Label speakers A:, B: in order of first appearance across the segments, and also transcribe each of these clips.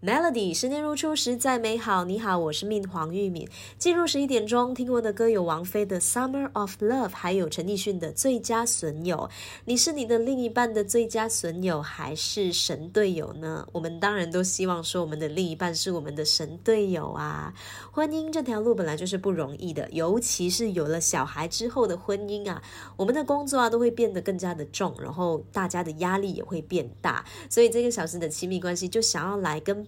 A: Melody，十年如初，实在美好。你好，我是命黄玉敏。进入十一点钟，听过的歌有王菲的《Summer of Love》，还有陈奕迅的《最佳损友》。你是你的另一半的最佳损友，还是神队友呢？我们当然都希望说，我们的另一半是我们的神队友啊。婚姻这条路本来就是不容易的，尤其是有了小孩之后的婚姻啊，我们的工作啊都会变得更加的重，然后大家的压力也会变大。所以这个小时的亲密关系，就想要来跟。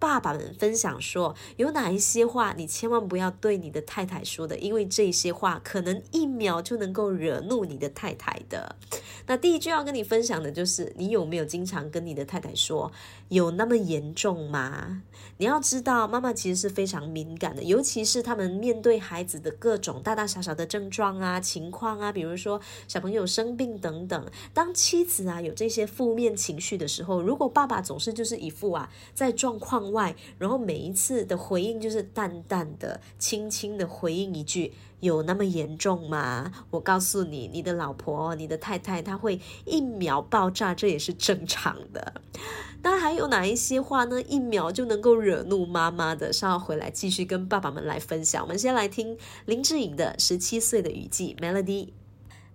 A: 爸爸们分享说，有哪一些话你千万不要对你的太太说的，因为这些话可能一秒就能够惹怒你的太太的。那第一句要跟你分享的就是，你有没有经常跟你的太太说，有那么严重吗？你要知道，妈妈其实是非常敏感的，尤其是他们面对孩子的各种大大小小的症状啊、情况啊，比如说小朋友生病等等。当妻子啊有这些负面情绪的时候，如果爸爸总是就是一副啊在状况。外，然后每一次的回应就是淡淡的、轻轻的回应一句：“有那么严重吗？”我告诉你，你的老婆、你的太太，她会一秒爆炸，这也是正常的。那还有哪一些话呢？一秒就能够惹怒妈妈的？稍后回来继续跟爸爸们来分享。我们先来听林志颖的《十七岁的雨季》Melody。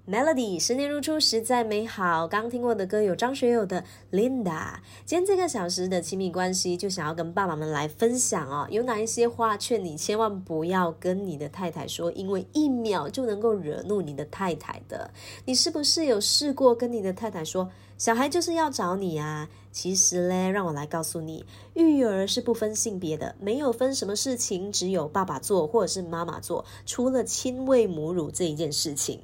A: Melody，十年如初，实在美好。刚听过的歌有张学友的《Linda》。今天这个小时的亲密关系，就想要跟爸爸们来分享哦。有哪一些话劝你千万不要跟你的太太说，因为一秒就能够惹怒你的太太的。你是不是有试过跟你的太太说，小孩就是要找你啊？其实嘞，让我来告诉你，育儿是不分性别的，没有分什么事情，只有爸爸做或者是妈妈做，除了亲喂母乳这一件事情。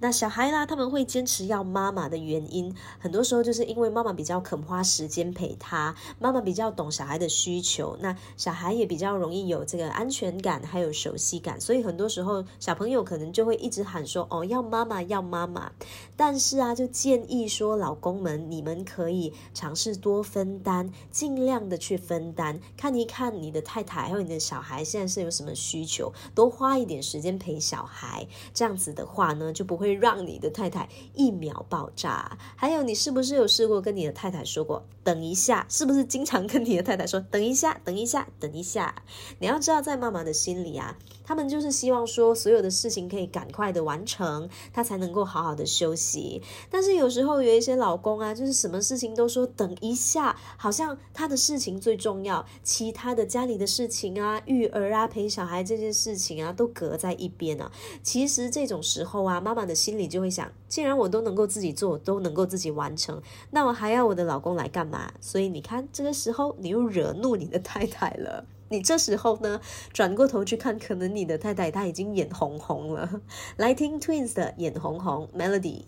A: 那小孩啦，他们会坚持要妈妈的原因，很多时候就是因为妈妈比较肯花时间陪他，妈妈比较懂小孩的需求，那小孩也比较容易有这个安全感，还有熟悉感，所以很多时候小朋友可能就会一直喊说，哦，要妈妈，要妈妈。但是啊，就建议说，老公们，你们可以尝试。多分担，尽量的去分担，看一看你的太太还有你的小孩现在是有什么需求，多花一点时间陪小孩，这样子的话呢，就不会让你的太太一秒爆炸。还有，你是不是有试过跟你的太太说过，等一下？是不是经常跟你的太太说，等一下，等一下，等一下？你要知道，在妈妈的心里啊，他们就是希望说，所有的事情可以赶快的完成，他才能够好好的休息。但是有时候有一些老公啊，就是什么事情都说等。一下，好像他的事情最重要，其他的家里的事情啊、育儿啊、陪小孩这件事情啊，都隔在一边啊。其实这种时候啊，妈妈的心里就会想：既然我都能够自己做，都能够自己完成，那我还要我的老公来干嘛？所以你看，这个时候你又惹怒你的太太了。你这时候呢，转过头去看，可能你的太太她已经眼红红了。来听 Twins 的《眼红红》Melody。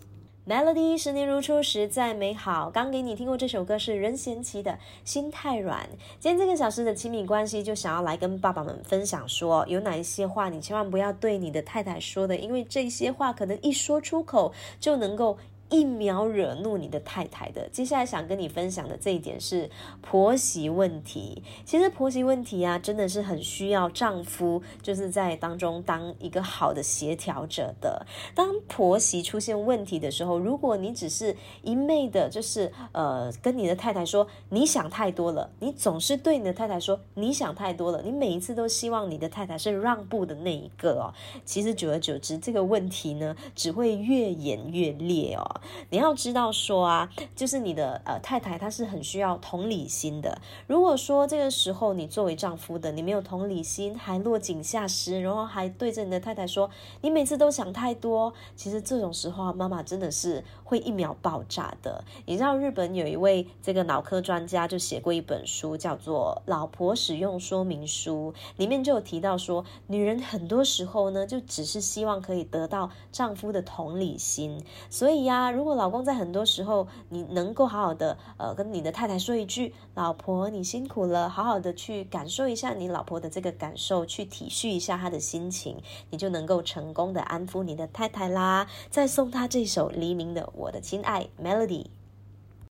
A: Melody，十年如初，实在美好。刚给你听过这首歌是任贤齐的《心太软》。今天这个小时的亲密关系，就想要来跟爸爸们分享，说有哪一些话你千万不要对你的太太说的，因为这些话可能一说出口就能够。一秒惹怒你的太太的。接下来想跟你分享的这一点是婆媳问题。其实婆媳问题啊，真的是很需要丈夫就是在当中当一个好的协调者的。当婆媳出现问题的时候，如果你只是一昧的，就是呃跟你的太太说你想太多了，你总是对你的太太说你想太多了，你每一次都希望你的太太是让步的那一个哦。其实久而久之，这个问题呢只会越演越烈哦。你要知道说啊，就是你的呃太太，她是很需要同理心的。如果说这个时候你作为丈夫的，你没有同理心，还落井下石，然后还对着你的太太说你每次都想太多，其实这种时候，妈妈真的是会一秒爆炸的。你知道日本有一位这个脑科专家就写过一本书，叫做《老婆使用说明书》，里面就有提到说，女人很多时候呢，就只是希望可以得到丈夫的同理心，所以呀。如果老公在很多时候，你能够好好的呃跟你的太太说一句“老婆，你辛苦了”，好好的去感受一下你老婆的这个感受，去体恤一下她的心情，你就能够成功的安抚你的太太啦。再送她这首黎明的《我的亲爱》Melody。